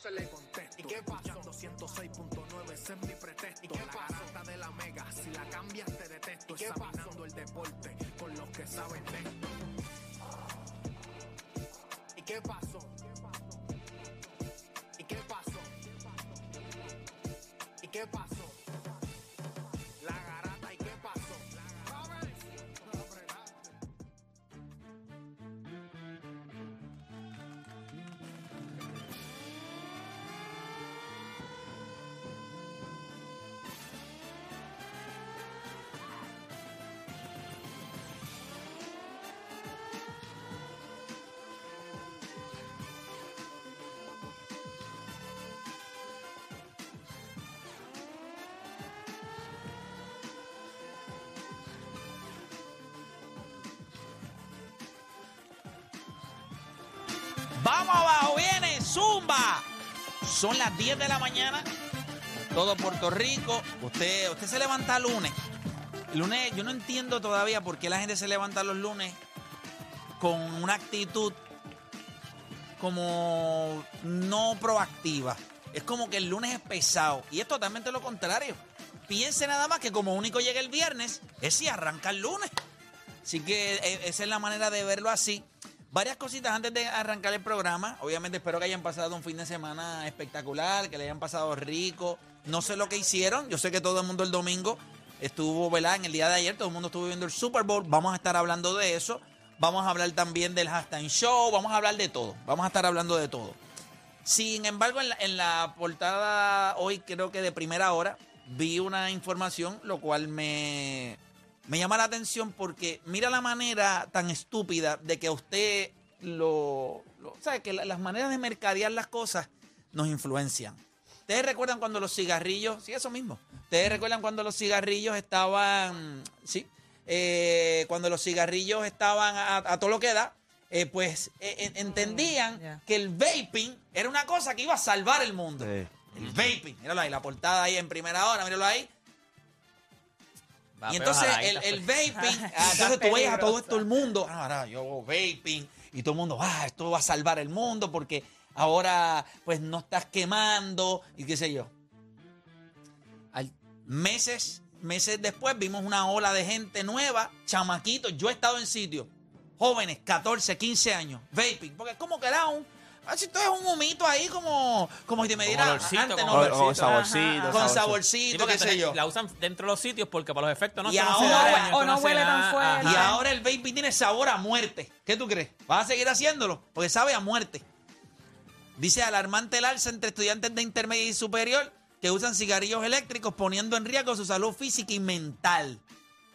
se le contesto. ¿Y qué pasó? 106.9, ese es mi pretexto. ¿Y qué la garata de la mega, si la cambias te detesto. ¿Y qué Examinando el deporte con los que saben de esto. ¿Y qué pasó? Son las 10 de la mañana. Todo Puerto Rico. Usted, usted se levanta lunes. Lunes, yo no entiendo todavía por qué la gente se levanta los lunes con una actitud como no proactiva. Es como que el lunes es pesado. Y es totalmente lo contrario. Piense nada más que como único llega el viernes, es si arranca el lunes. Así que eh, esa es la manera de verlo así. Varias cositas antes de arrancar el programa. Obviamente espero que hayan pasado un fin de semana espectacular, que le hayan pasado rico. No sé lo que hicieron. Yo sé que todo el mundo el domingo estuvo, ¿verdad? En el día de ayer todo el mundo estuvo viendo el Super Bowl. Vamos a estar hablando de eso. Vamos a hablar también del hashtag show. Vamos a hablar de todo. Vamos a estar hablando de todo. Sin embargo, en la, en la portada hoy, creo que de primera hora, vi una información, lo cual me, me llama la atención porque mira la manera tan estúpida de que a usted lo, lo ¿sabe? Que la- las maneras de mercadear las cosas nos influencian. ¿Ustedes recuerdan cuando los cigarrillos, sí, eso mismo, ustedes recuerdan cuando los cigarrillos estaban, sí, Eh, cuando los cigarrillos estaban a, a todo lo que da, eh, pues eh, en- entendían ya. que el vaping era una cosa que iba a salvar el mundo. Sí. El vaping, míralo ahí, la portada ahí en primera hora, míralo ahí. Va, Y entonces el, vaping, ah, entonces tú veías a todo esto el mundo, ah, ahora yo hago vaping y todo el mundo, ah, esto va a salvar el mundo porque ahora pues no estás quemando y qué sé yo. Al- meses, meses después vimos una ola de gente nueva, chamaquitos, yo he estado en sitios, jóvenes, 14, 15 años, vaping, porque es como que era un, ah, si esto es un humito ahí como, como si te me Con diera olorcito, antes, con no, olorcito. con saborcito. Ajá, con saborcito. Qué sé yo. La usan dentro de los sitios porque para los efectos no Y se ahora- o no huele tan fuerte. Y ahora el vaping tiene sabor a muerte. ¿Qué tú crees? ¿Vas a seguir haciéndolo? Porque sabe a muerte. Dice alarmante el alza entre estudiantes de intermedia y superior que usan cigarrillos eléctricos poniendo en riesgo su salud física y mental.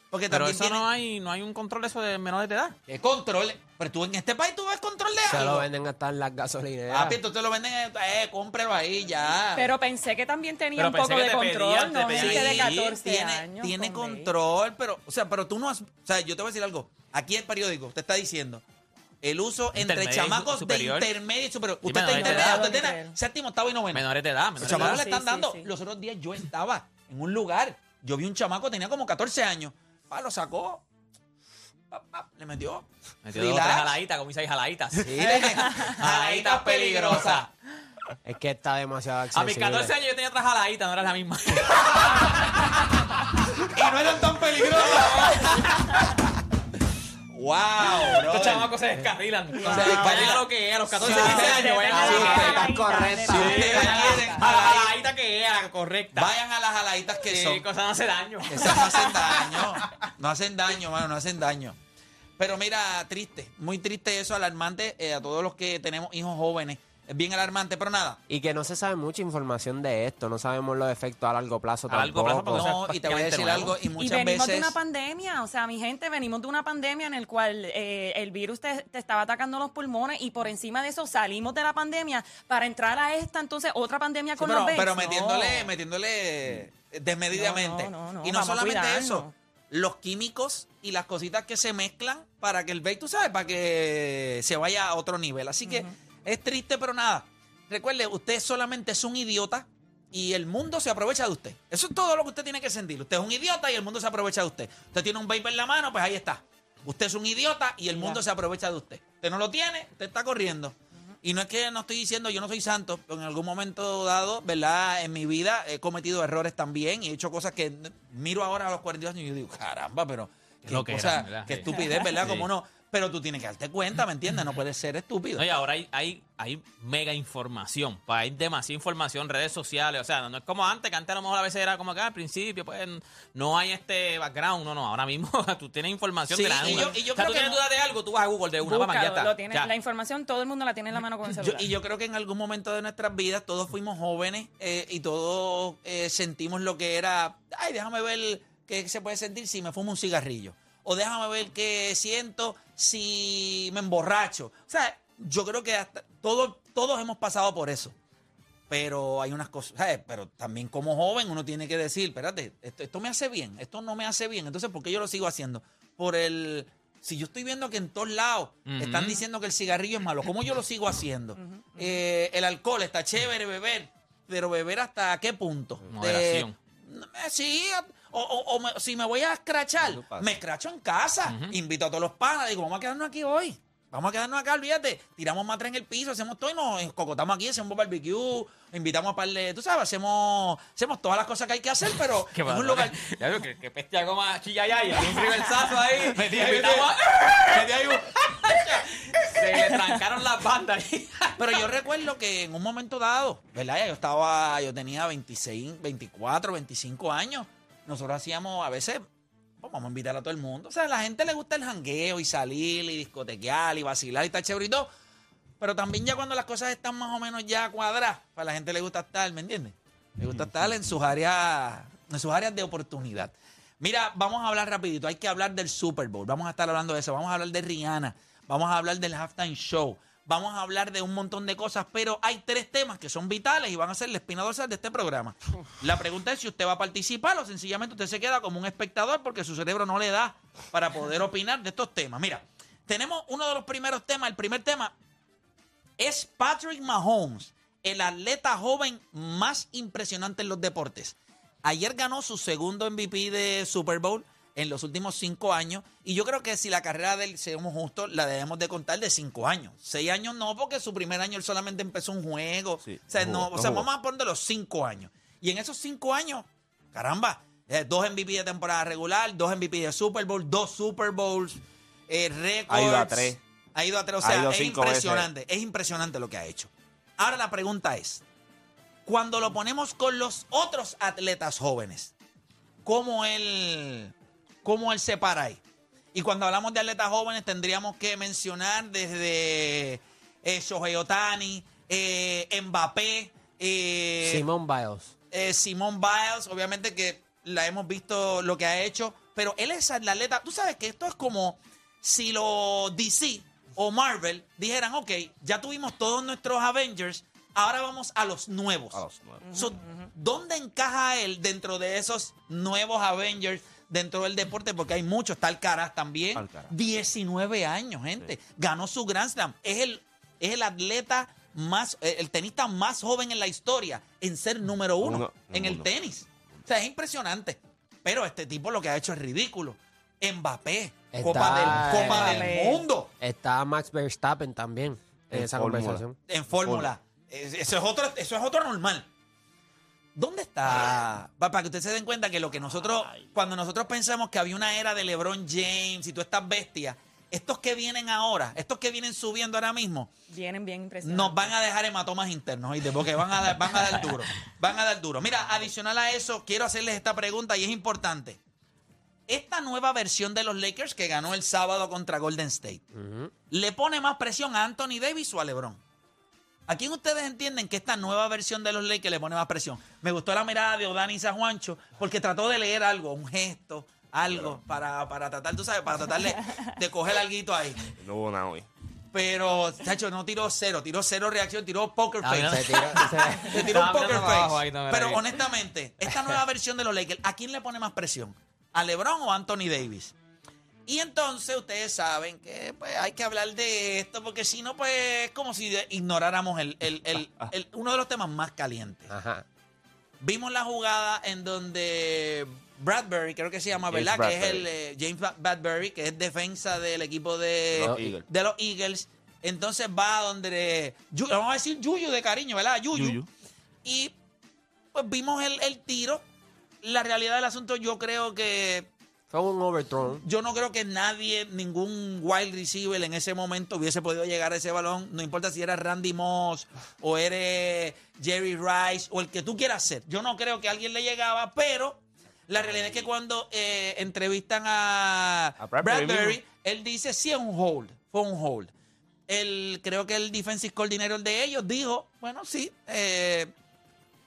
Porque Pero también eso no hay, no hay un control eso de menores de edad. ¿Qué control. Pero tú en este país tú ves control de Se algo. lo venden hasta en las gasolineras. Papi, tú te lo venden, eh, cómpralo ahí ya. Pero pensé que también tenía Pero un pensé poco que de te control, pedían, te no pedían. gente de Sí, 14 tiene, años. tiene con control, pero, o sea, pero tú no has, o sea, yo te voy a decir algo. Aquí el periódico te está diciendo el uso entre Intermedio y chamacos superior. de intermedio y superior. Usted está menores de intermedio, edad. usted tiene séptimo, octavo y noveno. Menores de edad, Los menores de chamacos edad. le Sí, están sí, dando. sí. Los otros días yo estaba en un lugar, yo vi un chamaco, tenía como 14 años. Pa, lo sacó, le metió. Metió dos o Relax. tres jaladitas, como dice ahí, jaladitas. Sí, le- Jaladitas peligrosas. Es que está demasiado A accesible. mis 14 años yo tenía otra jaladita, no era la misma. y no eran tan peligrosas. wow, Estos chamacos se descarrilan. sea, vayan a lo que es, a los 14, Sí, 15 sí, años, vayan a sí, es. estás correcta. Si ustedes quieren A la jaladita que es, la correcta. Vayan a las jaladitas que Sí, son. cosas no hace daño. Esas no hacen daño. No hacen daño, mano, no hacen daño. Pero mira, triste, muy triste eso, alarmante eh, a todos los que tenemos hijos jóvenes. Es bien alarmante, pero nada. Y que no se sabe mucha información de esto. No sabemos los efectos a largo plazo A largo plazo, tampoco. No, es y te voy a decir prácticamente algo, y Y muchas venimos veces. de una pandemia, o sea, mi gente, venimos de una pandemia en el cual eh, el virus te, te estaba atacando los pulmones y por encima de eso salimos de la pandemia para entrar a esta, entonces, otra pandemia Sí, con pero, los pero No. metiéndole, metiéndole desmedidamente. No, no, no, no, y no solamente eso, los químicos y las cositas que se mezclan para que el vape, tú sabes, para que se vaya a otro nivel. Así que es triste, pero nada. Recuerde, usted solamente es un idiota y el mundo se aprovecha de usted. Eso es todo lo que usted tiene que sentir. Usted es un idiota y el mundo se aprovecha de usted. Usted tiene un vape en la mano, pues ahí está. Usted es un idiota y el mundo se aprovecha de usted. Usted no lo tiene, usted está corriendo. Y no es que no estoy diciendo, yo no soy santo, pero en algún momento dado, ¿verdad? En mi vida he cometido errores también y he hecho cosas que miro ahora a los 42 años y yo digo, caramba, pero qué, Sí. estupidez, ¿verdad? Sí. Como no. Pero tú tienes que darte cuenta, ¿me entiendes? No puedes ser estúpido. Y ahora hay, hay, hay mega información. Hay demasiada información, redes sociales. O sea, no es como antes, que antes a lo mejor a veces era como que al principio, pues no hay este background. No, no. Ahora mismo tú tienes información Sí, de la y yo- y yo o sea, creo tú que tienes no- duda de algo, tú vas a Google de una, ya Búscalo, está. lo tienes- ya. la información todo el mundo la tiene en la mano con el Yo- celular. y yo creo que en algún momento de nuestras vidas todos fuimos jóvenes eh, y todos eh, sentimos lo que era, ay, déjame ver qué se puede sentir si me fumo un cigarrillo. O déjame ver qué siento si me emborracho. O sea, yo creo que hasta, todos, todos hemos pasado por eso. Pero hay unas cosas, ¿sabes? Pero también como joven uno tiene que decir, espérate, esto, esto me hace bien, esto no me hace bien. Entonces, ¿por qué yo lo sigo haciendo? Por el... Si yo estoy viendo que en todos lados están diciendo que el cigarrillo es malo, ¿cómo yo lo sigo haciendo? Eh, el alcohol, está chévere beber, pero beber hasta qué punto? Moderación. De- eh, sí, o, o- o me- si me voy a escrachar, me escracho en casa. Invito a todos los panas, digo, vamos a quedarnos aquí hoy. Vamos a quedarnos acá, olvídate. Tiramos matra en el piso, hacemos todo y nos cocotamos aquí, hacemos barbecue, invitamos a par de, tú sabes, hacemos, hacemos todas las cosas que hay que hacer, pero ¿Qué en un lugar. Ya veo que, que peste goma chillayaya. Un reversazo ahí. Metí ahí, Invitamos a- metí ahí un- Se le trancaron las bandas ahí. Pero yo recuerdo que en un momento dado, ¿verdad? Ya Yo estaba, yo tenía 26, 24, 25 años. Nosotros hacíamos a veces, pues, vamos a invitar a todo el mundo. O sea, a la gente le gusta el jangueo y salir y discotequear y vacilar y estar chévere y todo. Pero también ya cuando las cosas están más o menos ya cuadradas, para la gente le gusta estar, ¿me entiendes? Le gusta estar en sus áreas, en sus áreas de oportunidad. Mira, vamos a hablar rapidito. Hay que hablar del Super Bowl. Vamos a estar hablando de eso. Vamos a hablar de Rihanna. Vamos a hablar del halftime show. Vamos a hablar de un montón de cosas, pero hay tres temas que son vitales y van a ser la espina dorsal de este programa. La pregunta es si usted va a participar o sencillamente usted se queda como un espectador porque su cerebro no le da para poder opinar de estos temas. Mira, tenemos uno de los primeros temas. El primer tema es Patrick Mahomes, el atleta joven más impresionante en los deportes. Ayer ganó su segundo MVP de Super Bowl en los últimos cinco años. Y yo creo que si la carrera de él, seamos justos, la debemos de contar de cinco años. Seis años no, porque su primer año él solamente empezó un juego. Sí, o sea, no o sea no vamos a poner de los cinco años. Y en esos cinco años, caramba, eh, dos MVP de temporada regular, dos MVP de Super Bowl, dos Super Bowls, eh, récords. Ha ido a tres. Ha ido a tres. O sea, es impresionante. Es impresionante lo que ha hecho. Ahora la pregunta es, cuando lo ponemos con los otros atletas jóvenes, ¿cómo él, cómo él se para ahí? Y cuando hablamos de atletas jóvenes tendríamos que mencionar desde eh, Shohei Otani, eh, Mbappé, eh, Simón Biles. eh, Simone Biles, obviamente que la hemos visto lo que ha hecho, pero él es el atleta. Tú sabes que esto es como si los DC o Marvel dijeran, ok, ya tuvimos todos nuestros Avengers, ahora vamos a los nuevos. A los nuevos. So, ¿Dónde encaja él dentro de esos nuevos Avengers dentro del deporte? Porque hay muchos. Está Alcaraz también. Alcaraz. 19 años, gente. Ganó su Grand Slam. Es el, es el atleta más, eh, el tenista más joven en la historia en ser número uno, Uno en el tenis. O sea, es impresionante. Pero este tipo lo que ha hecho es ridículo. Mbappé, Copa, del, Copa del. Mundo Está Max Verstappen también en, esa fórmula. conversación. en fórmula. Es- Eso es otro, eso es otro normal. ¿Dónde está? Pa- Para que ustedes se den cuenta que lo que nosotros, cuando nosotros pensamos que había una era de LeBron James y todas estas bestias, estos que vienen ahora, estos que vienen subiendo ahora mismo, Vienen bien impresionantes. nos van a dejar hematomas internos, ¿oíste? Porque van a, dar, van a dar duro. Van a dar duro. Mira, adicional a eso, quiero hacerles esta pregunta y es importante. Esta nueva versión de los Lakers que ganó el sábado contra Golden State, ¿le pone más presión a Anthony Davis o a LeBron? ¿A quién ustedes entienden que esta nueva versión de los Lakers le pone más presión? Me gustó la mirada de Odani Juancho porque trató de leer algo, un gesto, algo, para, para tratar, tú sabes, para tratar de, de coger algo ahí. No hubo nada hoy. Pero, chacho, no tiró cero, tiró cero reacción, tiró poker Ah, face. mira. Se tiró- se- Le tiró un poker face. no, mira Pero honestamente, esta nueva versión de los Lakers, ¿a quién le pone más presión? ¿A LeBron o a Anthony Davis? Y entonces ustedes saben que pues, hay que hablar de esto, porque si no, pues es como si ignoráramos el, el- el- el- uno de los temas más calientes. Ajá. Vimos la jugada en donde Bradbury, creo que se llama, James ¿verdad? Que es el eh, James Bradbury, que es defensa del equipo de Los Eagles. de los Eagles. Entonces va donde, Yu- vamos a decir Yuyu de cariño, ¿verdad? Yuyu. Yuyu. Y pues vimos el, el tiro. La realidad del asunto, yo creo que Fue un overthrown. yo no creo que nadie, ningún wide receiver en ese momento hubiese podido llegar a ese balón. No importa si era Randy Moss o eres Jerry Rice o el que tú quieras ser. Yo no creo que alguien le llegaba, pero la realidad es que cuando eh, entrevistan a, A Bradbury él dice sí es un hold, fue un hold. El, creo que el defensive coordinator de ellos dijo, bueno, sí, eh,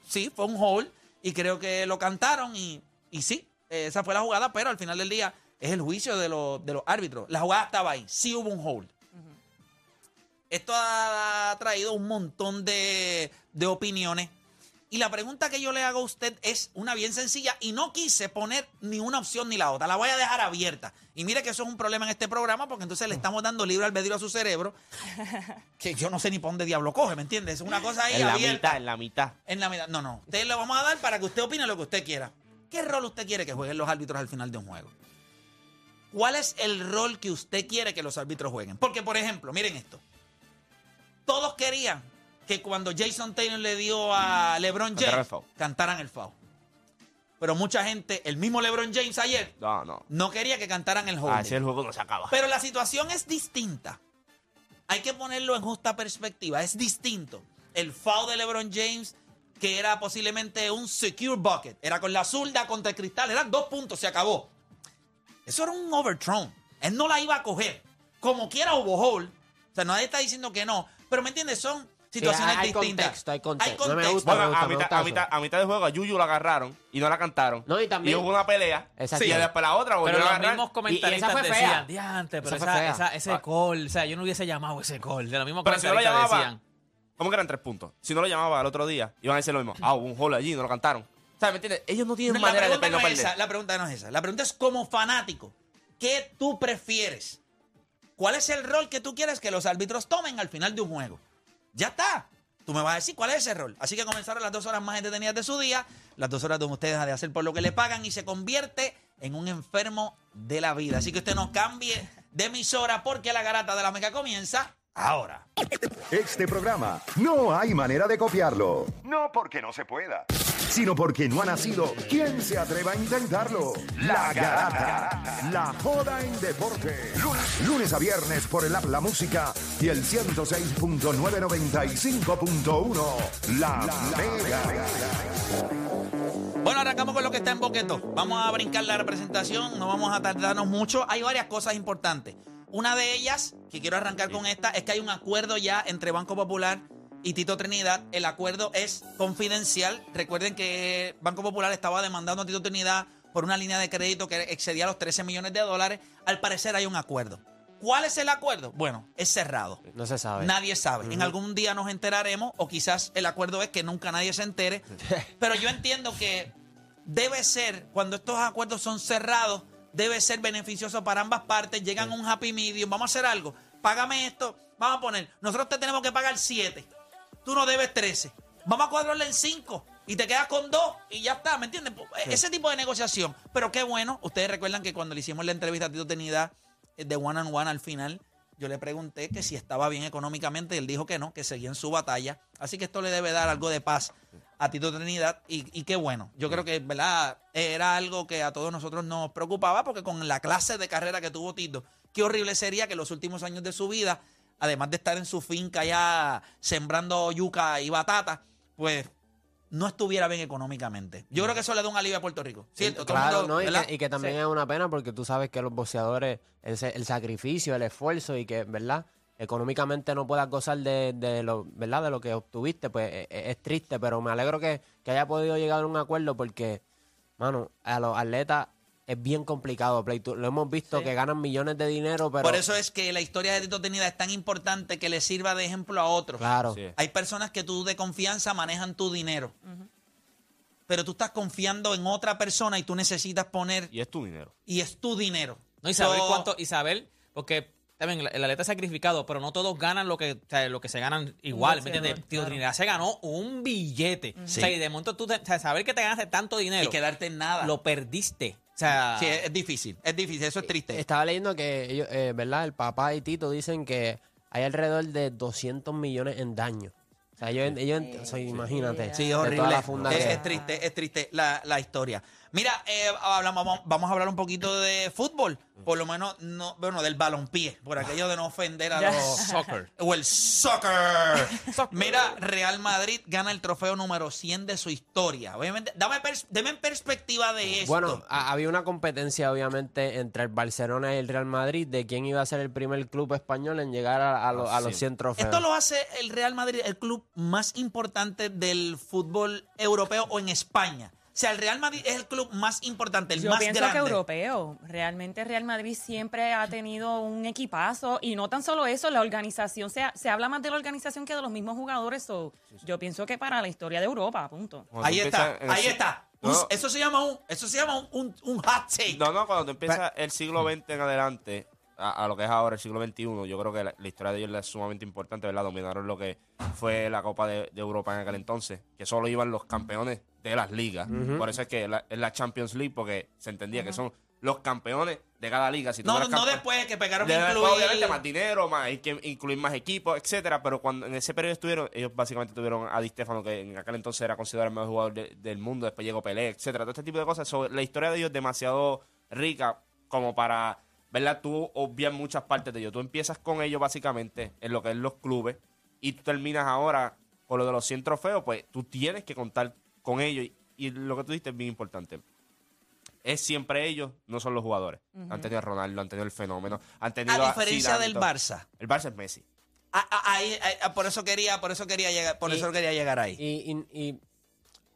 sí, fue un hold y creo que lo cantaron y, y sí, esa fue la jugada, pero al final del día es el juicio de, los- de los árbitros. La jugada estaba ahí, sí hubo un hold. Esto ha traído un montón de, de opiniones. Y la pregunta que yo le hago a usted es una bien sencilla y no quise poner ni una opción ni la otra. La voy a dejar abierta. Y mire que eso es un problema en este programa porque entonces le estamos dando libre albedrío a su cerebro que yo no sé ni por dónde diablo coge, ¿me entiendes? Es una cosa ahí En la abierta. mitad, en la mitad. En la mitad. No, no. Ustedes le vamos a dar para que usted opine lo que usted quiera. ¿Qué rol usted quiere que jueguen los árbitros al final de un juego? ¿Cuál es el rol que usted quiere que los árbitros jueguen? Porque, por ejemplo, miren esto. Todos querían que cuando Jason Taylor le dio a LeBron James, el cantaran el foul. Pero mucha gente, el mismo LeBron James ayer, No, no. no quería que cantaran el holding. Así el juego no se acaba. Pero la situación es distinta. Hay que ponerlo en justa perspectiva. Es distinto. El foul de LeBron James, que era posiblemente un secure bucket, era con la zurda contra el cristal, eran dos puntos, se acabó. Eso era un overthrown. Él no la iba a coger. Como quiera hubo hold. O sea, nadie está diciendo que no. Pero ¿me entiendes? Son situaciones hay distintas. contexto, hay contexto. No me contexto. gusta. Bueno, me a mitad, a, mitad, a mitad de juego a Yuyu lo agarraron y no la cantaron. No, y también- hubo una pelea. Exacto. Y después la otra volvió Pero a los agarrar. mismos comentaristas fue fea. decían, diante, pero Esa fue esa, fea. esa- ese Ah. call, o sea, yo no hubiese llamado ese call. De los mismos Pero si no lo comentaristas llamaba, decían. ¿Cómo que eran tres puntos? Si no lo llamaba al otro día, iban a decir lo mismo. Ah, hubo un hole allí, no lo cantaron. ¿Sabes? ¿Me entiendes? Ellos no tienen manera de no perder. esa, la pregunta no es esa. La pregunta es como fanático, ¿qué tú prefieres? ¿Cuál es el rol que tú quieres que los árbitros tomen al final de un juego? Ya está. Tú me vas a decir cuál es ese rol. Así que comenzaron las dos horas más entretenidas de su día, las dos horas donde usted deja de hacer por lo que le pagan y se convierte en un enfermo de la vida. Así que usted no cambie de emisora porque la garata de la meca comienza ahora. Este programa no hay manera de copiarlo. No porque no se pueda, sino porque no ha nacido. ¿Quién se atreva a intentarlo? La Garata. La joda en deporte. Lunes, lunes a viernes por el app La Música y el 106.995.1. La, Mega. Bueno, arrancamos con lo que está en boqueto. Vamos a brincar la representación, no vamos a tardarnos mucho. Hay varias cosas importantes. Una de ellas, que quiero arrancar con esta, es que hay un acuerdo ya entre Banco Popular y Tito Trinidad. El acuerdo es confidencial. Recuerden que Banco Popular estaba demandando a Tito Trinidad por una línea de crédito que excedía los 13 millones de dólares. Al parecer hay un acuerdo. ¿Cuál es el acuerdo? Bueno, es cerrado. No se sabe. Nadie sabe. En algún día nos enteraremos o quizás el acuerdo es que nunca nadie se entere. Pero yo entiendo que debe ser, cuando estos acuerdos son cerrados, debe ser beneficioso para ambas partes. Llegan a un happy medium. Vamos a hacer algo. Págame esto. Vamos a poner, nosotros te tenemos que pagar 7. Tú no debes 13. Vamos a cuadrarle en 5 y te quedas con 2 y ya está. ¿Me entiendes? Ese tipo de negociación. Pero qué bueno. Ustedes recuerdan que cuando le hicimos la entrevista a Tito Tenida de One on One al final, yo le pregunté que si estaba bien económicamente y él dijo que no, que seguía en su batalla. Así que esto le debe dar algo de paz a Tito Trinidad y, y qué bueno. Yo creo que, ¿verdad? Era algo que a todos nosotros nos preocupaba porque con la clase de carrera que tuvo Tito, qué horrible sería que los últimos años de su vida, además de estar en su finca ya sembrando yuca y batata, pues no estuviera bien económicamente. Yo creo que eso le da un alivio a Puerto Rico. ¿Cierto? Claro, mundo, ¿no? Y que, y que también Sí. es una pena porque tú sabes que los boxeadores, el sacrificio, el esfuerzo y que, ¿verdad? Económicamente no puedas gozar de, de lo, ¿verdad? De lo que obtuviste, pues e- e- es, triste, pero me alegro que, que haya podido llegar a un acuerdo porque, mano, a los atletas es bien complicado, Play. Tú- Lo hemos visto Sí. que ganan millones de dinero, pero... Por eso es que la historia de Tito Trinidad es tan importante que le sirva de ejemplo a otros. Claro. Sí. Hay personas que tú de confianza manejan tu dinero. Pero tú estás confiando en otra persona y tú necesitas poner, Y es tu dinero. y es tu dinero. No, y saber So, cuánto, y saber, porque también el atleta es sacrificado, pero no todos ganan lo que, o sea, lo que se ganan igual, ¿me entiendes? Tío claro. Trinidad se ganó un billete. O sea, y de momento tú, te- o sea, saber que te ganaste tanto dinero, Y quedarte en nada. lo perdiste. O sea, Sí, es, es difícil, es difícil, eso es triste. Estaba leyendo que ellos, eh, ¿verdad? El papá y Tito dicen que hay alrededor de 200 millones en daño. O sea, ellos, ellos o sea, imagínate. Sí, de horrible. la funda es, que- es triste, es triste la, la historia. Mira, eh, hablamos, vamos, vamos a hablar un poquito de fútbol. Por lo menos, no, bueno, del balompié, por aquello de no ofender a los... Soccer. O el soccer. Mira, Real Madrid gana el trofeo número 100 de su historia. Obviamente, dame, pers- deme en perspectiva de esto. Bueno, ha- había una competencia obviamente entre el Barcelona y el Real Madrid de quién iba a ser el primer club español en llegar a, a lo- a los sí. 100 trofeos. Esto lo hace el Real Madrid el club más importante del fútbol europeo o en España. O sea, el Real Madrid es el club más importante, el Yo más pienso grande. que europeo. Realmente Real Madrid siempre ha tenido un equipazo y no tan solo eso, la organización, se, se habla más de la organización que de los mismos jugadores. so, Yo pienso que para la historia de Europa, punto. Cuando Ahí está, ahí si- está. No, Un- eso se llama un, eso se llama un, un, un hot take. No, no, cuando tú empiezas el siglo XX en adelante, a, a lo que es ahora el siglo XXI, yo creo que la, la historia de ellos es sumamente importante, ¿verdad? Dominaron lo que fue la Copa de, de Europa en aquel entonces, que solo iban los campeones de las ligas. Por eso es que la- es la Champions League, porque se entendía que son los campeones de cada liga. Si tú no, no después que pegaron Debe- incluir... Obviamente más dinero, más, hay que incluir más equipos, etcétera. Pero cuando en ese periodo estuvieron, ellos básicamente tuvieron a Di Stefano, que en aquel entonces era considerado el mejor jugador de- del mundo, después llegó Pelé, etcétera. Todo este tipo de cosas. So, la historia de ellos es demasiado rica como para, ¿verdad? Tú obvias muchas partes de ellos. Tú empiezas con ellos básicamente en lo que es los clubes y tú terminas ahora con lo de los 100 trofeos, pues tú tienes que contar con ellos. Y, y lo que tú dijiste es bien importante es siempre ellos, no son los jugadores. Han tenido a Ronaldo, han tenido el fenómeno, han tenido A diferencia Zidane, del. Barça. El Barça es Messi. Ahí, por eso quería, por eso quería llegar, por Y- eso quería llegar ahí. Y, y- y,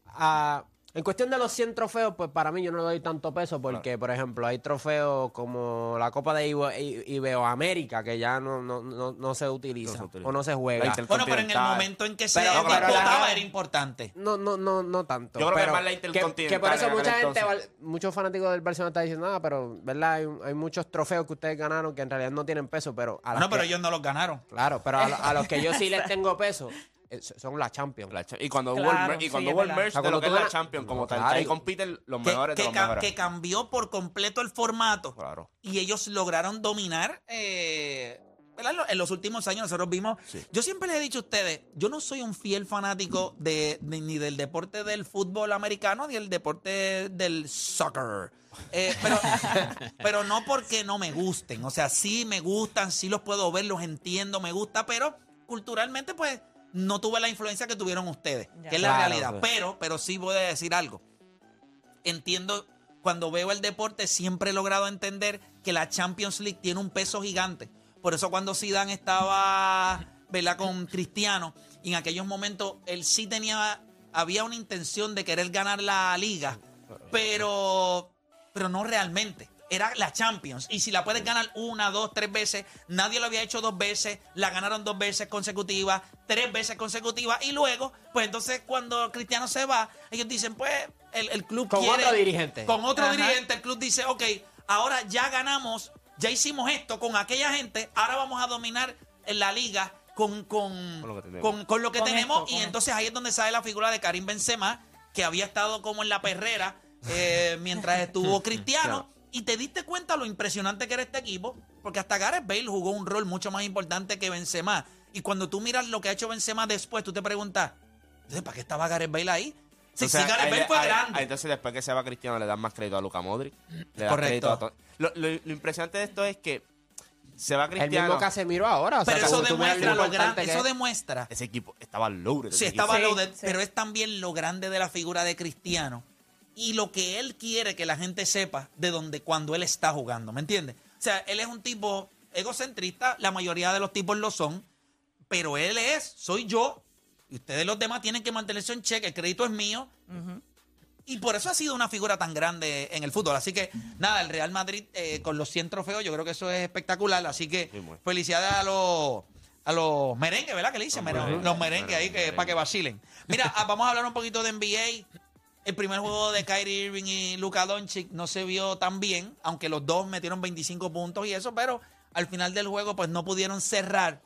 ah, en cuestión de los 100 trofeos, pues para mí yo no le doy tanto peso porque, por ejemplo, hay trofeos como la Copa de Ibe- I- Iberoamérica que ya no, no, no, no se utiliza No se utiliza. o no se juega. Bueno, pero en el momento en que se Pero- pero disputaba la- era importante. No, no, no, no tanto. Yo creo que pero más la que, Intercontinental que por eso en aquel mucha gente, entonces. val- muchos fanáticos del Barcelona están diciendo, ah, pero, ¿verdad? Hay, hay muchos trofeos que ustedes ganaron que en realidad no tienen peso, pero a No, pero que- ellos no los ganaron. Claro, pero a, lo- a los que yo sí les tengo peso son las Champions. La cha- y cuando hubo Claro, el, mer- y sí, cuando hubo el verdad. merge O sea, de lo que es la Champions como tal, ahí y- compiten los Que, mejores que de los ca- mejores. que cambió por completo el formato. Claro. Y ellos lograron dominar. eh. En lo- En los últimos años nosotros vimos. Sí. Yo siempre les he dicho a ustedes, yo no soy un fiel fanático de, de- ni del deporte del fútbol americano ni del deporte del soccer. Eh, pero, pero no porque no me gusten. O sea, sí me gustan, sí los puedo ver, los entiendo, me gusta, pero culturalmente, pues, no tuve la influencia que tuvieron ustedes, Ya. que es la Claro, realidad. pues. Pero, pero sí voy a decir algo entiendo, cuando veo el deporte, siempre he logrado entender que la Champions League tiene un peso gigante. Por eso cuando Zidane estaba, ¿verdad? Con Cristiano, y en aquellos momentos él sí tenía, había una intención de querer ganar la liga, pero, pero no realmente. Era la Champions. Y si la puedes ganar una, dos, tres veces, nadie lo había hecho dos veces, la ganaron dos veces consecutivas, tres veces consecutivas, y luego, pues entonces cuando Cristiano se va, ellos dicen, pues el, el club Con quiere- otro dirigente. Con otro Ajá. dirigente, el club dice, ok, ahora ya ganamos, ya hicimos esto con aquella gente, ahora vamos a dominar en la liga con, con, Con lo que tenemos. con- con lo que Con tenemos. esto, y con entonces ahí es donde sale la figura de Karim Benzema, que había estado como en la perrera eh, mientras estuvo Cristiano. Claro. Y te diste cuenta lo impresionante que era este equipo, porque hasta Gareth Bale jugó un rol mucho más importante que Benzema. Y cuando tú miras lo que ha hecho Benzema después, tú te preguntas, entonces, ¿para qué estaba Gareth Bale ahí? Sí, Entonces, Gareth Bale le- fue grande. entonces después que se va Cristiano le dan más crédito a Luca Modric. Le dan Correcto. crédito a to- lo, lo- lo impresionante de esto es que se va El Cristiano. mismo Casemiro ahora. o sea, Pero eso demuestra lo grande, eso es. demuestra Ese equipo estaba loaded. Sí, estaba Sí, loaded, sí. pero es también lo grande de la figura de Cristiano y lo que él quiere que la gente sepa de donde cuando él está jugando, ¿me entiendes? O sea, él es un tipo egocentrista, la mayoría de los tipos lo son, pero él es, soy yo, y ustedes los demás tienen que mantenerse en cheque, el crédito es mío. Y por eso ha sido una figura tan grande en el fútbol. Así que, nada, el Real Madrid eh, con los 100 trofeos, yo creo que eso es espectacular. Así que, muy. felicidades a los, a los merengues, ¿verdad? Que le dicen, Los Mere- merengues. los merengues ahí que, Merengue. para que vacilen. Mira, ah, vamos a hablar un poquito de NBA. El primer juego de Kyrie Irving y Luka Doncic no se vio tan bien, aunque los dos metieron 25 puntos y eso, pero al final del juego pues no pudieron cerrar.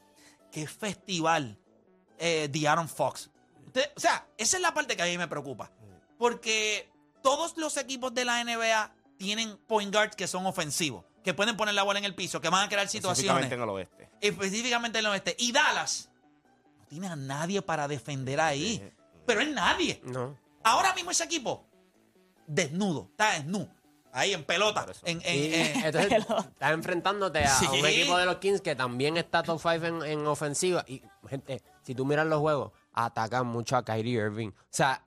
Qué festival eh, de Aaron Fox. Usted- o sea, esa es la parte que a mí me preocupa. Porque todos los equipos de la NBA tienen point guards que son ofensivos. que pueden poner la bola en el piso, que van a crear situaciones. Específicamente en el oeste. específicamente en el oeste. Y Dallas no tiene a nadie para defender ahí. Pero es nadie. No. Ahora mismo ese equipo, desnudo, está desnudo. Ahí en pelota. En, en- Y en- entonces estás enfrentándote a, a un equipo de los Kings que también está top 5 en, en ofensiva. Y, gente, si tú miras los juegos, atacan mucho a Kyrie Irving. O sea,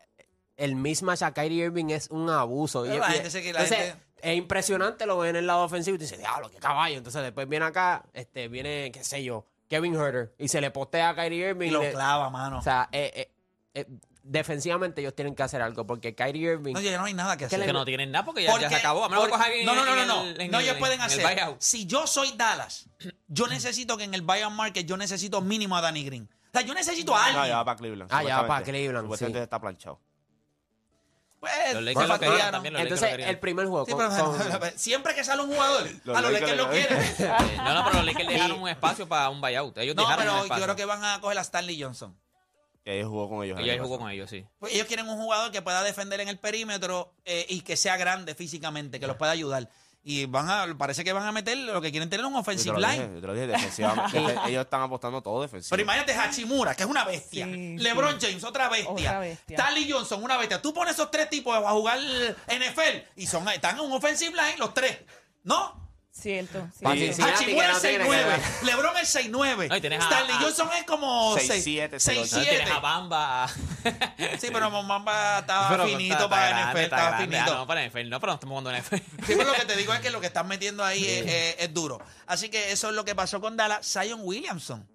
el mismatch a Kyrie Irving es un abuso. Pero Y- la y- gente se que- la entonces, gente- es impresionante, lo ven en el lado ofensivo y tú dices, diablo, qué caballo. Entonces después viene acá, este, viene, qué sé yo, Kevin Herter y se le postea a Kyrie Irving. y lo le- clava, mano. o sea, eh, eh, eh, defensivamente ellos tienen que hacer algo porque Kyrie Irving... no, ya no hay nada que hacer. Que no tienen nada porque ya, ya Porque- se acabó. A menos que no, no, no, no, el- no, el- ellos pueden el hacer. buyout. Si yo soy Dallas, yo necesito que en el buyout market yo necesito mínimo a Danny Green. O sea, yo necesito a No, alguien. ya va para Cleveland. Ah, ya va para. Cleveland, sí. está planchado. Pues, Los Lakers lo querían fastidiaron. también, los Lakers Entonces, lo el primer juego Sí, con- pero, con- siempre que sale un jugador, Los a los Lakers Lakers lo quieren. Eh, No, no, pero los Lakers dejaron un espacio para un buyout. Ellos No, dejaron un pero yo creo que van a coger a Stanley Johnson. Que ellos jugó con ellos. el Ella año jugó pasado. con ellos, sí. Pues ellos quieren un jugador que pueda defender en el perímetro eh, y que sea grande físicamente, que los pueda ayudar. Y van a, parece que van a meter lo que quieren tener un Yo te offensive lo line. dije, yo te lo dije, defensivamente. Defe- ellos están apostando todo defensivo. Pero imagínate Hachimura, que es una bestia. Sí, LeBron James, otra bestia. Otra bestia. Stanley Johnson, una bestia. Tú pones esos tres tipos a jugar NFL y son, están en un offensive line los tres. ¿No? Cierto. Cierto. Cincinnati, Hachimura es no tiene 6'9. que LeBron es 6'9. No, y tienes a- Stanley Johnson es como 6'7", 6'7". No, tienes a Bamba. Sí, pero Mamba estaba Pero finito está- para NFL, estaba grande. finito. Ah, no, para NFL. No, pero no estamos jugando en NFL. Sí, pero lo que te digo es que lo que están metiendo ahí es, es- es duro. Así que eso es lo que pasó con Dallas. Zion Williamson.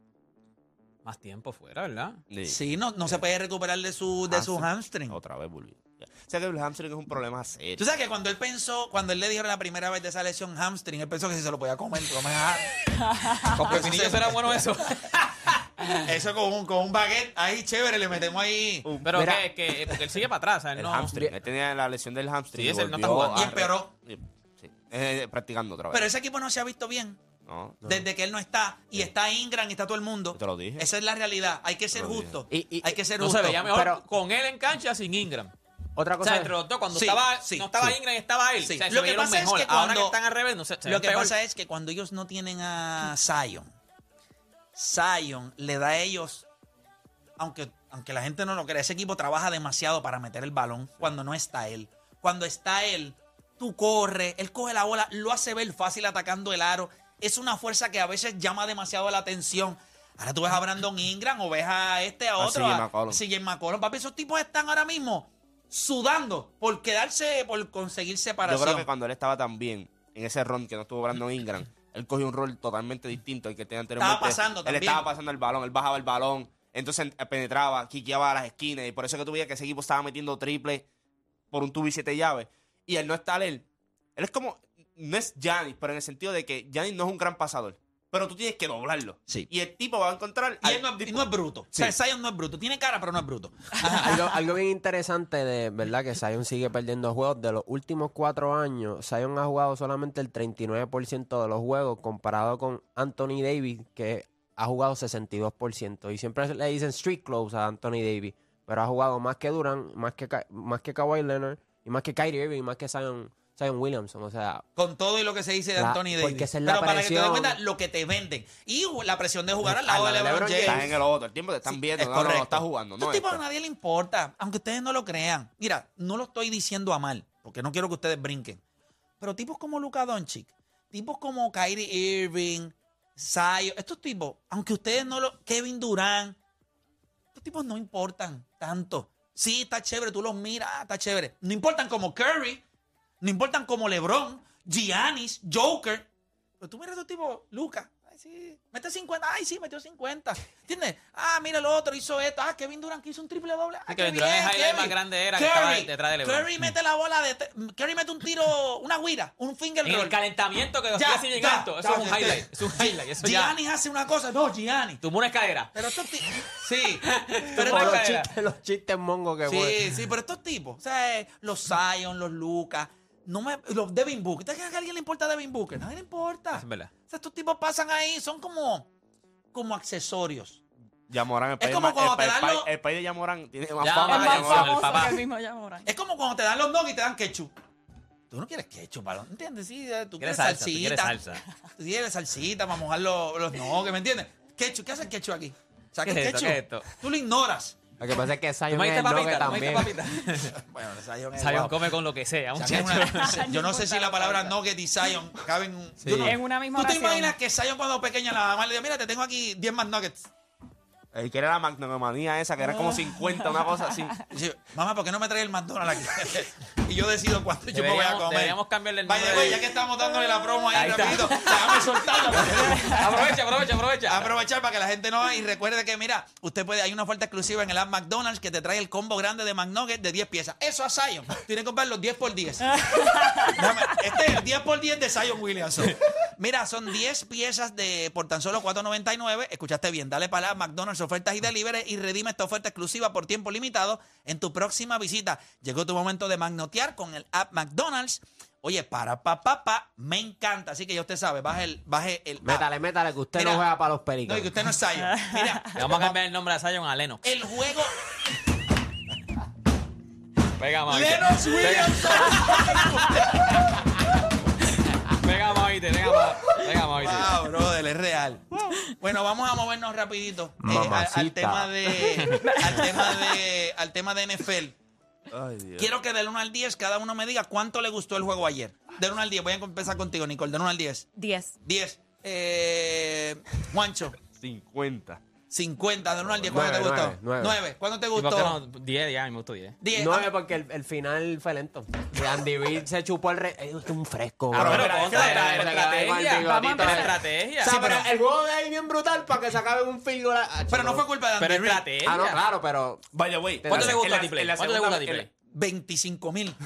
Más tiempo fuera, ¿verdad? Sí. Sí, no, no se puede recuperar de su, de su hamstring. Otra vez volvió. Sea que el hamstring es un problema serio. Tú sabes que cuando él pensó, cuando él le dijeron la primera vez de esa lesión hamstring, él pensó que si se lo podía comer, lo mejor. Con pepinillos era bueno eso. Eso con un, con un baguette ahí chévere, le metemos ahí. Pero Mira. que, que porque él sigue para atrás, ¿sabes? El No. hamstring. Él tenía la lesión del hamstring. Sí, ese y no está volvió jugando. a Y empeoró. Sí. Eh, practicando otra vez. Pero ese equipo no se ha visto bien. no, no. Desde que él no está. Y está Ingram y está todo el mundo. Te lo dije. Esa es la realidad. Hay que ser justo. Y- y- Hay que ser No justo. se veía mejor Pero- con él en cancha sin Ingram. Otra O cosa sea, es- entre los dos, cuando Sí, estaba, sí, no estaba sí. Ingram estaba él. Sí. O sea, Lo que pasa es que Ahora que cuando- están al revés, no sé, se Lo que peor. pasa es que cuando ellos no tienen a Zion, Zion le da a ellos, aunque, aunque la gente no lo crea, ese equipo trabaja demasiado para meter el balón cuando no está él. Cuando está él, tú corres, él coge la bola, lo hace ver fácil atacando el aro. Es una fuerza que a veces llama demasiado la atención. Ahora tú ves a Brandon Ingram o ves a este, a A otro, a. CJ McCollum. Papi, esos tipos están ahora mismo sudando por quedarse, por conseguir Yo separación. creo que cuando él estaba tan bien, en ese run que no estuvo Brandon Ingram, él cogió un rol totalmente distinto al que tenía anteriormente. Estaba pasando Él también. estaba pasando el balón, él bajaba el balón, entonces eh, penetraba, quiqueaba a las esquinas, y por eso que tú veías que ese equipo estaba metiendo triple por un tubo y siete llaves. Y él no está él. Él es como, no es Giannis, pero en el sentido de que Giannis no es un gran pasador. Pero tú tienes que doblarlo. Sí. Y el tipo va a encontrar. Y al él no, es- tipo- no es bruto. Sí. O sea, Zion no es bruto. Tiene cara, pero no es bruto. algo, algo bien interesante de verdad que Zion sigue perdiendo juegos. De los últimos cuatro años, Zion ha jugado solamente el 39% de los juegos comparado con Anthony Davis, que ha jugado 62%. Y siempre le dicen street close a Anthony Davis, pero ha jugado más que Durant, más que, más que Kawhi Leonard, y más que Kyrie Irving, y más que Zion, Zion Williamson. O sea, Con todo y lo que se dice de La- Anthony Davis. porque esa es la pero para que te des presión. cuenta lo que te venden. Y la presión de jugar al lado de LeBron James. Estás en el otro, el tiempo te están Sí, viendo. es No, no, no, correcto. estás jugando. Estos No tipos a nadie le importa, aunque ustedes no lo crean. Mira, no lo estoy diciendo a mal, porque no quiero que ustedes brinquen. Pero tipos como Luka Doncic, tipos como Kyrie Irving, Zion, estos tipos, aunque ustedes no lo... Kevin Durant, estos tipos no importan tanto. Sí, está chévere, tú los miras, ah, está chévere. No importan como Curry, no importan como LeBron, Giannis, Joker. Pero tú miras a estos tipos, Luca, ay sí, mete 50, ay sí, metió 50. ¿Entiendes? Ah, mira el otro, hizo esto. Ah, Kevin Durant que hizo un triple doble. Ah, Sí, qué Kevin Durant es el más grande era que estaba detrás de LeBron. Curry mete la bola de... Curry mete un tiro, una guira, un finger En roll. el calentamiento que los Ya, bien ya, alto. Eso ya, es un ya, highlight. Es un highlight. Eso ya. Giannis hace una cosa, no, Giannis. Tumbó una escalera. Pero estos tipos... Sí. Pero los chistes, los chistes mongos que fue. Sí, sí, pero estos tipos, o sea, eh, los Zion, los Lucas, no me, los Devin Booker. ¿Te crees que a alguien le importa Devin Booker? Nadie le importa. Es verdad. O sea, estos tipos pasan ahí, son como, como accesorios. Yamoran, el país, como cuando el, te el dan los- el país de Yamoran tiene más Ya, fama más famoso papá. que el mismo Yamoran. Es como cuando te dan los nuggets y te dan ketchup. Tú no quieres ketchup, ¿no? ¿entiendes? Sí, tú Quieres quieres salsa, tú quieres salsita. salsa. Tú quieres salsita para mojar los, los no, ¿me entiendes? Ketchup, ¿qué hace el ketchup aquí? O sea, ¿Qué ¿qué es esto? ketchup? ¿Qué es esto? Tú lo ignoras. Lo que pasa es que ¿Tú Zion es diste el nugget papita? ¿Tú me diste también. papita? Bueno, Zion es Zion come con lo que sea, que una- yo no sé si la palabra nugget y Zion caben no- En una misma ¿Tú te imaginas que Zion cuando pequeña la mamá le dijo, mira, te tengo aquí 10 más nuggets? El que era la magnomanía esa, que era como 50, una cosa así. Dice, mamá, ¿por qué no me traes el McDonald's aquí? y yo decido cuánto yo me voy a comer. deberíamos cambiarle el By the nombre ya que estamos dándole la promo ahí, Ahí está. rapidito, déjame soltarla. aprovecha, aprovecha, aprovecha. Aprovechar para que la gente no vaya y recuerde que, mira, usted puede, hay una oferta exclusiva en el app McDonald's que te trae el combo grande de McNuggets de 10 piezas. Eso a Zion. Tiene que comprar los 10 por 10. Déjame, este es el 10 por 10 de Zion Williamson. Mira, son 10 piezas de por tan solo 4.99. Escuchaste bien, dale para la McDonald's ofertas y delivery y redime esta oferta exclusiva por tiempo limitado en tu próxima visita. Llegó tu momento de magnotear con el app McDonald's. Oye, para pa pa pa, me encanta. Así que ya usted sabe, baje el baje el app. Métale, métale, que usted Mira. no juega para los No, pericos. y que usted no es Zion. Mira, Le vamos a cambiar el nombre a Zion a Lennox. el juego Pega, Maite. Lennox Williamson. Pega, Maite, pega, Ma- pega, Maite. Wow, brother, es real. Bueno, vamos a movernos rapidito eh, al, al tema de al tema de al tema de NFL. Ay, Dios. Quiero que del 1 al 10 cada uno me diga cuánto le gustó el juego ayer. Del 1 al 10, voy a empezar contigo, Nicole, del 1 al 10. 10. 10. Eh, Juancho, 50. 50, del 1 al 10, ¿cuánto te Nueve, gustó? nueve, 9. ¿Cuánto te ¿Y por qué gustó? no? 10, ya, me gustó 10. 10. Nueve porque el, el final fue lento. Y Andy Reid se chupó el re... Es un fresco. Ah, bro. pero contra, era estrategia. el Vamos a bigotito empezar. de- estrategia. O sea, Sí, pero pero- el juego de ahí bien brutal para que se acabe un field goal. Ah, Pero no fue culpa de Andy Pero Reid. estrategia. Ah, no, claro, pero... Vaya, güey. ¿Cuánto te En gustó la- a ti, Play? en la ¿Cuánto te gustó a ti, segunda- en Play? 25 mil.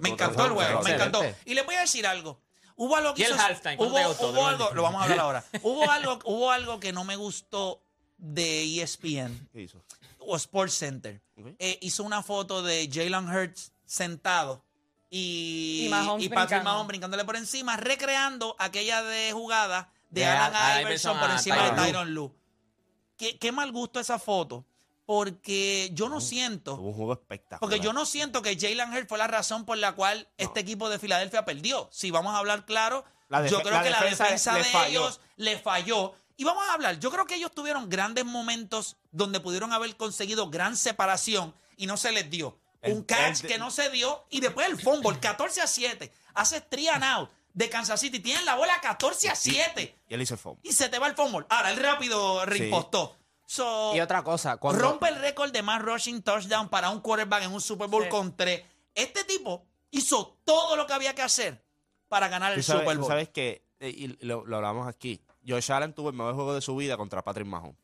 Me encantó el juego, me encantó. Y les voy a decir algo. Hubo algo que ¿Y el hizo- halftime? ¿Cuánto Hubo, te gustó? hubo algo, lo vamos a hablar ahora. Hubo algo, hubo algo que no me gustó de ESPN ¿Qué hizo? o Sports Center. Ok. Eh, hizo una foto de Jalen Hurts sentado y, Y Mahomes y Patrick brincando. Mahomes brincándole por encima, recreando aquella de jugada de, De Alan Al- Iverson Iverson por a encima Tyronn de Lue. Tyron Lue. Qué, qué mal gusto esa foto, porque yo no siento... Tuvo un juego espectacular. Porque yo no siento que Jalen Hurts fue la razón por la cual este equipo de Filadelfia perdió. Si vamos a hablar claro, La defe- yo creo la que la defensa defensa le de falló. ellos le falló. Y vamos a hablar, yo creo que ellos tuvieron grandes momentos donde pudieron haber conseguido gran separación y no se les dio. El- Un catch el- que no se dio y después el fumble, 14 a 7. Haces three and out de Kansas City. Tienen la bola 14 a 7 Y él hizo el foul. y se te va el fumble. Ahora, el rápido reimpostó. So, Y otra cosa, cuando... Rompe el récord de más rushing touchdown para un quarterback en un Super Bowl Sí. con tres. Este tipo hizo todo lo que había que hacer para ganar el sabes, Super Bowl. sabes que, eh, y lo, lo hablamos aquí, Josh Allen tuvo el mejor juego de su vida contra Patrick Mahomes.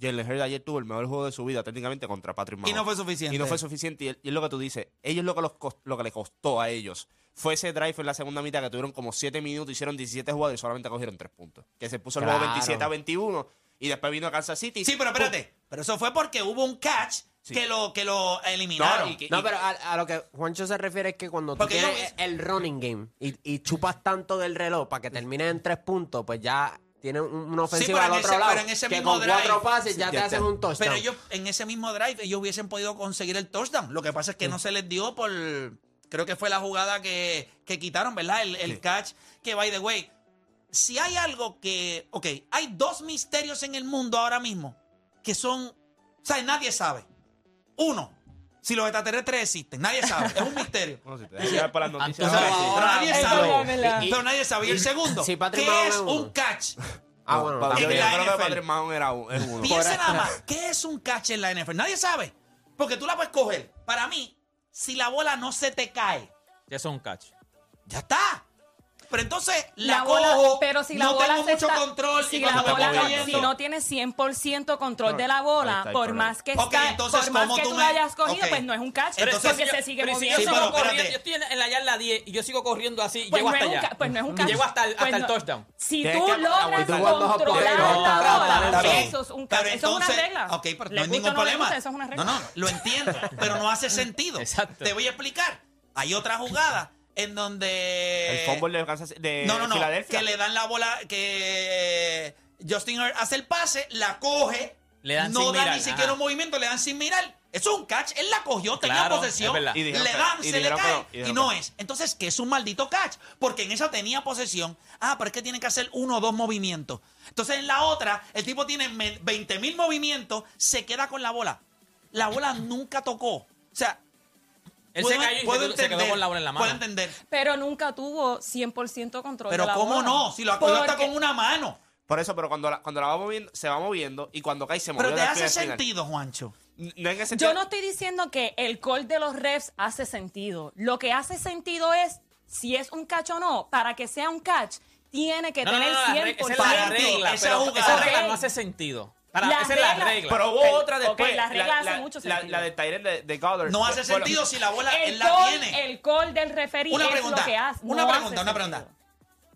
Jalen Hurts ayer tuvo el mejor juego de su vida técnicamente contra Patrick Mahomes. Y no fue suficiente. Y no fue suficiente. Y, es- y es lo que tú dices. Ellos lo que, los lo que le costó a ellos fue ese drive en la segunda mitad que tuvieron como 7 minutos, hicieron 17 jugadas y solamente cogieron 3 puntos. Que se puso el juego Claro. 27 a 21 y después vino Kansas City. Sí, pero espérate. Pero eso fue porque hubo un catch Sí. que, lo, que lo eliminaron. No, y que- No, pero a, a lo que Juancho se refiere es que cuando tú tienes el running game y, y chupas tanto del reloj para que termine en tres puntos, pues ya tiene un- una ofensiva pero al en otro ese- lado. pero en ese que mismo con cuatro drive- pases ya Sí, te hacen un touchdown. Pero ellos, en ese mismo drive, ellos hubiesen podido conseguir el touchdown. Lo que pasa es que no se les dio por. Creo que fue la jugada que, que quitaron, ¿verdad? El, el Sí. catch. Que, by the way, si hay algo que. Ok, hay dos misterios en el mundo ahora mismo que son. O sea, nadie sabe. Uno, si los extraterrestres existen. Nadie sabe. Es un misterio. Bueno, si te dejas llevar para las noticias, Antonio, ahora sí. Pero nadie sabe. Pero nadie sabe. Y el segundo, Patrick ¿qué Mahomes es es uno? un catch? ah, No, bueno, también. yo, En la creo que NFL. Patrick Mahomes era un, es uno. Piensa nada más, ¿qué es un catch en la NFL? Nadie sabe. Porque tú la puedes coger. Para mí, si la bola no se te cae, Eso es un catch. ya está. Pero entonces la, La bola, cojo, pero si la no bola tengo se mucho está- control si y la bola no, si no tienes 100% control de la bola, está el por más que Ok, está- entonces, por más ¿cómo que tú me- la hayas cogido, ok. pues no es un catch, Entonces, porque si yo- se sigue pero si yo moviendo. Sí, sigo pero corriendo, yo estoy en, en la yarda 10 y yo sigo corriendo así, Pues llego no, hasta allá. ca- pues no es un Y catch. llego hasta el, Pues hasta el no. touchdown. Si tú logras controlar la bola, eso es un Pero catch. Eso es una regla. Ok, pero no hay ningún problema. gusta, Eso es una regla. No, no, lo entiendo, pero no hace sentido. Exacto. Te voy a explicar. Hay otra jugada en donde... El fumble de, Kansas- de No, no, no. Filadelfia. Que le dan la bola, que Justin Hurt hace el pase, la coge, Le dan no sin da mirar, ni siquiera ajá. un movimiento, le dan sin mirar Eso es un catch. Él la cogió, tenía posesión. Y dijeron le dan, y se le dijeron cae y no es. Entonces, que es un maldito catch, porque en esa tenía posesión. Ah, pero es que tiene que hacer uno o dos movimientos. Entonces, en la otra, el tipo tiene 20 mil movimientos, se queda con la bola. La bola nunca tocó. O sea, Él se cayó y puedo se quedó- se quedó entender, con la bola en la mano. Puedo entender. Pero nunca tuvo 100% control Pero de la ¿cómo bola. no? Si lo acuerdo está Porque- con una mano. Por eso, pero cuando la, cuando la va moviendo, se va moviendo y cuando cae se movió Pero te hace sentido, Juancho. No en ese sentido. Yo no estoy diciendo que el call de los refs hace sentido. Lo que hace sentido es si es un catch o no. Para que sea un catch, tiene que No, no, no, tener no, la re- 100%. esa es la Para ti, regla, esa pero jugada- esa regla no hace sentido. Para, La esa es la regla-. Pero hubo otra ok, después. la regla hace mucho la- sentido. La, de Tyrell de, de Goddard. No hace sentido si la bola él el, la call, tiene. el call del referee Una es pregunta, lo que hace. una no pregunta, hace una pregunta.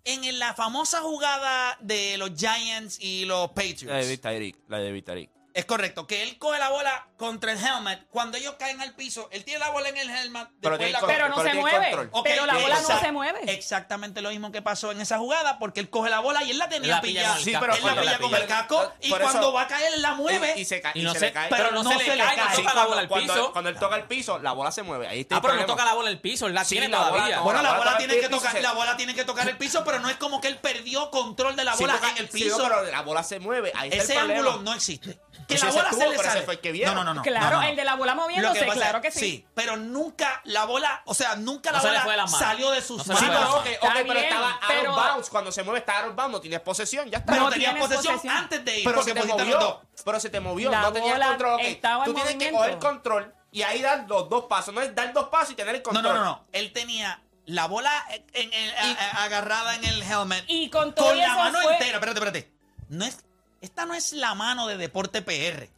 En la famosa jugada de los Giants y los La de Patriots. Tyreek. La de Tyreek. Es correcto, que él coge la bola contra el helmet. Cuando ellos caen al piso, él tiene la bola en el helmet. Pero después tiene la con- Pero no pero se mueve. pero la bola no se mueve. Exactamente lo mismo que pasó en esa jugada, porque él coge la bola y él la tenía La pilla pillada. Sí, pero él la pilla la con pilla- el casco y cuando va a caer, él la mueve. Y, y se, cae, Y y no se se- le cae. pero no se le cae, no toca la cuando- bola al cuando- piso. Cuando él toca el piso, la bola se mueve. Ahí está Ah, pero no toca la bola el piso, él la tiene la bola todavía. Bueno, la la bola tiene que tocar, la bola tiene que tocar el piso, pero no es como que él perdió control de la bola en el sí, piso. pero la bola se mueve. Ese ángulo no existe. Que Ese la bola se le sale. vieron. No, no, no, no. Claro, no, no. el de la bola moviéndose, que pasa- claro que sí. pero nunca la bola, o sea, nunca No la bola manos. salió de sus No le Sí, manos. pero manos. bien, estaba out pero- of bounds. Cuando se mueve, está out of bounds. No tienes posesión. Ya está. Pero No tenías posesión, posesión. antes de ir. Pero se te movió. dos. Pero se te movió. La no tenías control. ok. estaba en Tú tienes que coger control y ahí dar los dos pasos. No es dar dos pasos y tener el No, control. no, no, no. Él tenía la bola en- en- en- a- a- agarrada en el helmet. Y con todo con la eso mano fue- entera. Espérate, espérate. No es, esta no es la mano de Deporte PR,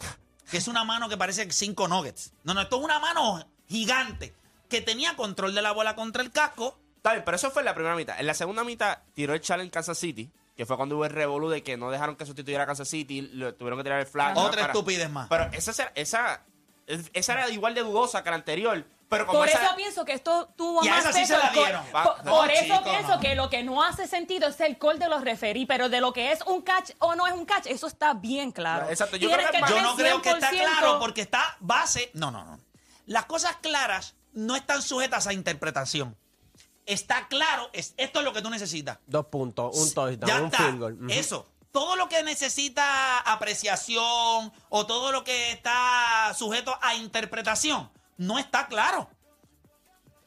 que es una mano que parece cinco nuggets. No, no, esto es una mano gigante que tenía control de la bola contra el casco. Está bien, pero eso fue en la primera mitad. En la segunda mitad tiró el challenge Kansas City, que fue cuando hubo el revolú de que no dejaron que sustituyera a Kansas City, lo- tuvieron que tirar el flag. Otra estupidez más. Pero esa, esa, esa, esa era igual de dudosa que la anterior. Pero como Por esa, eso pienso que esto tuvo Y a más esa sí peso se la dieron. Por, Va- no, por eso chico, pienso no. que lo que no hace sentido es el call de los referí, pero de lo que es un catch o no es un catch, eso está bien claro. Exacto, yo Tienes creo que- Yo no creo que está 100%. claro porque está base. No, no, no. Las cosas claras no están sujetas a interpretación. Está claro, es, esto es lo que tú necesitas. Dos puntos, un touchdown, Ya un está. field goal. Ujú. Eso. Todo lo que necesita apreciación o todo lo que está sujeto a interpretación no está claro.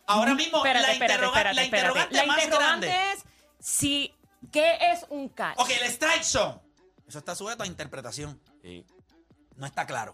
Ahora mismo Espérate, la, espérate, interroga- espérate, la espérate. interrogante La más interrogante grande. es si qué es un catch. Ok, el strike zone. Eso está sujeto a interpretación. Sí. No está claro.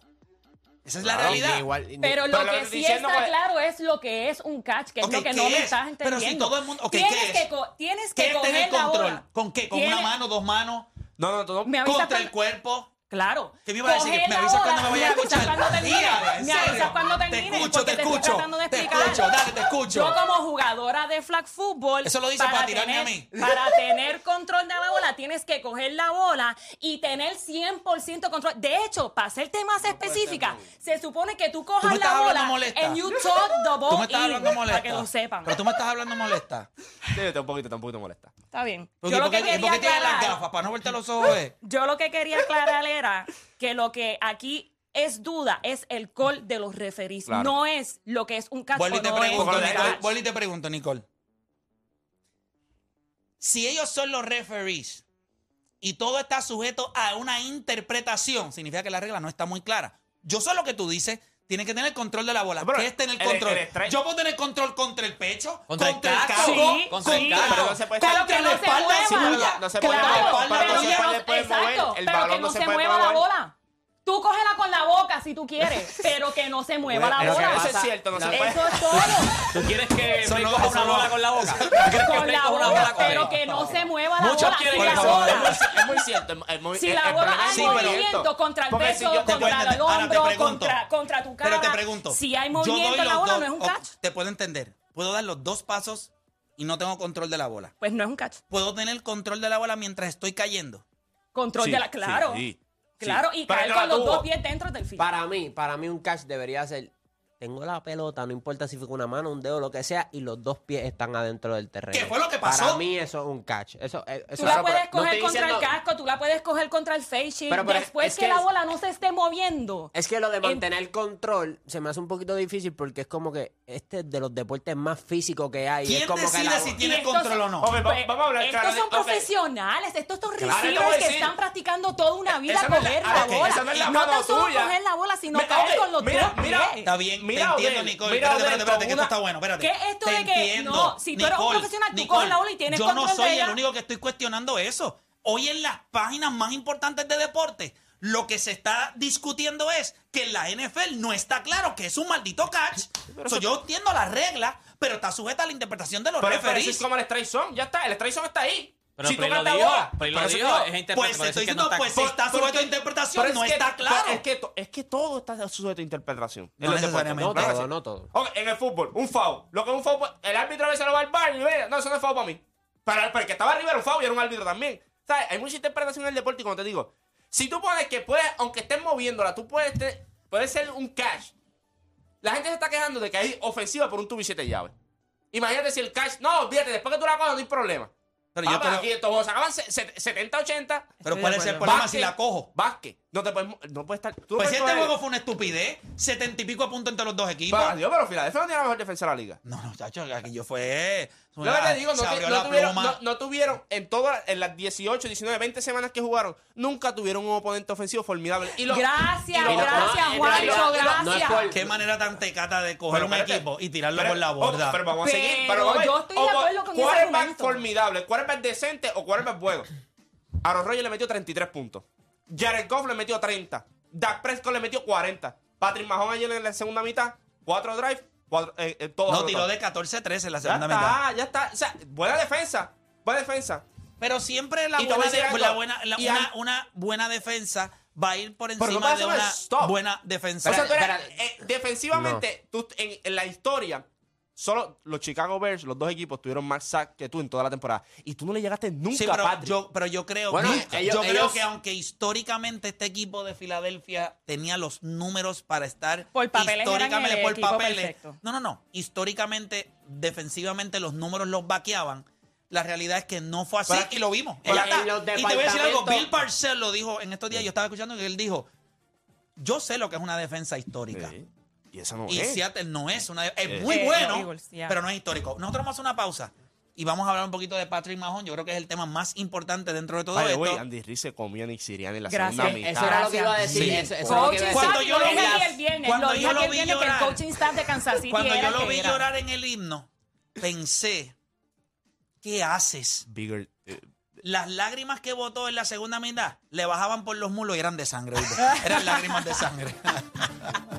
Esa es la Claro, realidad. Igual- Pero Pero lo lo que que sí está pues- claro es lo que es un catch, que Ok, es lo que ¿qué no me es? estás Pero entendiendo. si todo el mundo- ok, tienes ¿qué que es? co- tienes ¿Qué que es coger tener la control? bola. ¿Con qué? ¿Con una Tienes- mano, dos manos? No, no, todo. Me avisas ¿Contra el cuerpo? Claro. ¿Qué me iba a decir? ¿Me la avisas bola, cuando me vaya a avisas escuchar? cuando termine. Tía, ¿en me serio? avisas cuando Te termine. escucho, porque te estoy escucho, tratando de te explicar. escucho, dale, te escucho. Yo como jugadora de flag football. Eso lo dice para tirarme tener, a mí. Para tener control de bola, tienes que coger la bola y tener 100% control. De hecho, para hacerte más específica, se supone que tú ¿Tú cojas la bola molesta? and you talk the ball Tú me estás in, hablando molesta. Para que lo sepan. Pero tú me estás hablando molesta. Sí, está un poquito, está un poquito molesta. Está bien. Porque, Yo lo que quería tienes las aclarar- gafas para no verte los ojos. eh. Yo lo que quería aclarar era que lo que aquí es duda es el call de los. Claro. No es lo que es un catch Vuelvo y no y te pregunto, Nicole. Si ellos son los referees y todo está sujeto a una interpretación, significa que la regla no está muy clara. Yo sé lo que tú dices. Tienes que tener control de la bola. Pero ¿Qué es tener el- control? el Yo puedo tener control contra el pecho, Contra contra, el casco, Sí, contra el sí. Pero no se puede contra la espalda suya. No se puede Claro, mover pero no que se no- puede- puede mover, exacto, el pero balón no se se puede mueva la bola. Tú cógela con la boca si tú quieres, pero que no se mueva la bola. eso es cierto, no se puede. Eso es todo. ¿Tú quieres que no- coja una no- bola con la boca? ¿Tú quieres que Con la bola, bola con pero que no se mueva la Muchos bola. quieren Si que la bola- es muy, es muy cierto. Es muy, si la bola hay movimiento contra el Porque si peso, contra el hombro, pregunto. contra, contra tu cara. Pero te pregunto. Si hay movimiento en la bola, dos- no es un catch. Te puedo entender. Puedo dar los dos pasos y no tengo control de la bola. Pues no es un catch. Puedo tener control de la bola mientras estoy cayendo. Control Sí, de la. Claro. sí, sí. Claro, y caer con los dos pies dentro del field. Para mí, para mí un catch debería ser tengo la pelota, no importa si fue con una mano, un dedo, lo que sea, y los dos pies están adentro del terreno. ¿Qué fue lo que pasó? Para mí eso es un catch. Eso, eh, eso Tú la puedes no coger contra diciendo- el casco, tú la puedes coger contra el face shield, Pero, pero después es que, que la bola no se esté moviendo. Es que lo de En- mantener control se me hace un poquito difícil porque es como que este es de los deportes más físicos que hay. ¿Quién es como que decide la- si tiene estos- control o no? Pues, vamos a hablar Estos claro son profesionales, estos son Claro, receivers que están practicando toda una vida Esa la- coger la bola. esa no es la no mano tan solo tuya. coger la bola, sino Me- caer con los mira, dos mira. pies. Está bien, Mira, te entiendo, Nicole. mira, espérate, espérate, espérate, que esto está bueno. Espérate. ¿Qué es esto Te de que- entiendo. no, si tú eres un profesional, tú coges la bola y tienes Yo no soy el único que estoy cuestionando eso. Hoy en las páginas más importantes de deporte, lo que se está discutiendo es que en la NFL no está claro que es un maldito catch. So, yo entiendo las reglas, pero está sujeta a la interpretación de los Pero, pero eso referees. es como el strike zone. Ya está, el strike zone está ahí. Pero si tú Play lo dijo, Play lo dijo, es interpretación, Pues estoy es que no diciendo, está- pues está sujeto a interpretación, pero es no que- está claro. Es que, es que todo está sujeto a interpretación. No necesariamente. No todo, no todo. En el fútbol, un foul. Lo que es un foul, pues, el árbitro a veces lo va al bar y ve, no, eso no es foul para mí. Para, pero el que estaba arriba era un foul y era un árbitro también. ¿Sabes? Hay mucha interpretación en el deporte y como te digo, si tú pones que puedes, aunque estés moviéndola, tú puedes, te- puede ser un catch. La gente se está quejando de que hay ofensiva por un tubo y siete llaves. Imagínate si el catch, no, olvídate, después que tú la cojas no hay problema. Pero yo Papá, aquí estos se acaban se- se- 70, 80. Pero Estoy ¿cuál de es el acuerdo. problema si la cojo? Básquet. No te puedes, no puedes estar. tú Pues puedes si este coger- juego fue una estupidez, setenta y pico de puntos entre los dos equipos. Pa, Dios, pero Filadelfia no tiene la mejor defensa de la liga. No, no, chacho, aquello fue. Que te digo, no, no tuvieron, no, no en todas en las 18, 19, 20 semanas que jugaron, nunca tuvieron un oponente ofensivo formidable. Y lo- Gracias, y lo- gracias, Juancho, gracias. no es por- Qué manera tan tecata de coger Pero un espérate. equipo y tirarlo Pero- por la oh, borda. pero vamos a seguir. Pero vamos yo estoy de O- acuerdo con ese argumento. formidable, quarterback decente o quarterback bueno. Aaron Rodgers le metió 33 puntos. Jared Goff le metió 30. Dak Prescott le metió 40. Patrick Mahomes ayer en la segunda mitad, 4 drives, 4, eh, eh, todos no, tiró de 14-13 en la Ya segunda mitad. está, ya está. O sea, buena defensa. Buena defensa. Pero siempre la buena, de- la buena- la- una, al- una buena defensa va a ir por no encima de una stop. buena defensa. O sea, tú eres- eh, defensivamente, tú, en, en la historia, solo los Chicago Bears, los dos equipos, tuvieron más sacks que tú en toda la temporada. Y tú no le llegaste nunca Sí, a pero Patrick. yo, pero yo creo, Bueno, que, ellos- yo creo ellos- que aunque históricamente este equipo de Filadelfia tenía los números para estar Por papeles históricamente por papeles, perfecto. no, no, no, históricamente defensivamente los números los vaqueaban. La realidad es que no fue así Pero- y lo vimos. pero Y te voy a decir algo, Bill Parcells lo dijo en estos días, yo estaba escuchando que él dijo, yo sé lo que es una defensa histórica. Sí. Y eso no Y es. Seattle no es una. Es Eh. muy Eh, bueno, Eagles, pero no es histórico. Nosotros vamos a hacer una pausa y vamos a hablar un poquito de Patrick Mahomes. Yo creo que es el tema más importante dentro de todo By esto. way, Andy Reid se comió a Nick Sirianni en la Gracias. segunda mitad. Eso era lo que iba a decir. Sí. Eso, eso era lo que iba a Coaching decir. Cuando yo lo vi- aquí el viernes, cuando lo yo lo vi viernes que el llorar- coaching staff de Kansas City Cuando era yo el lo que vi era. llorar en el himno, pensé, ¿qué haces? Bigger, eh, Las lágrimas que botó en la segunda mitad le bajaban por los mulos y eran de sangre. Eran lágrimas de sangre.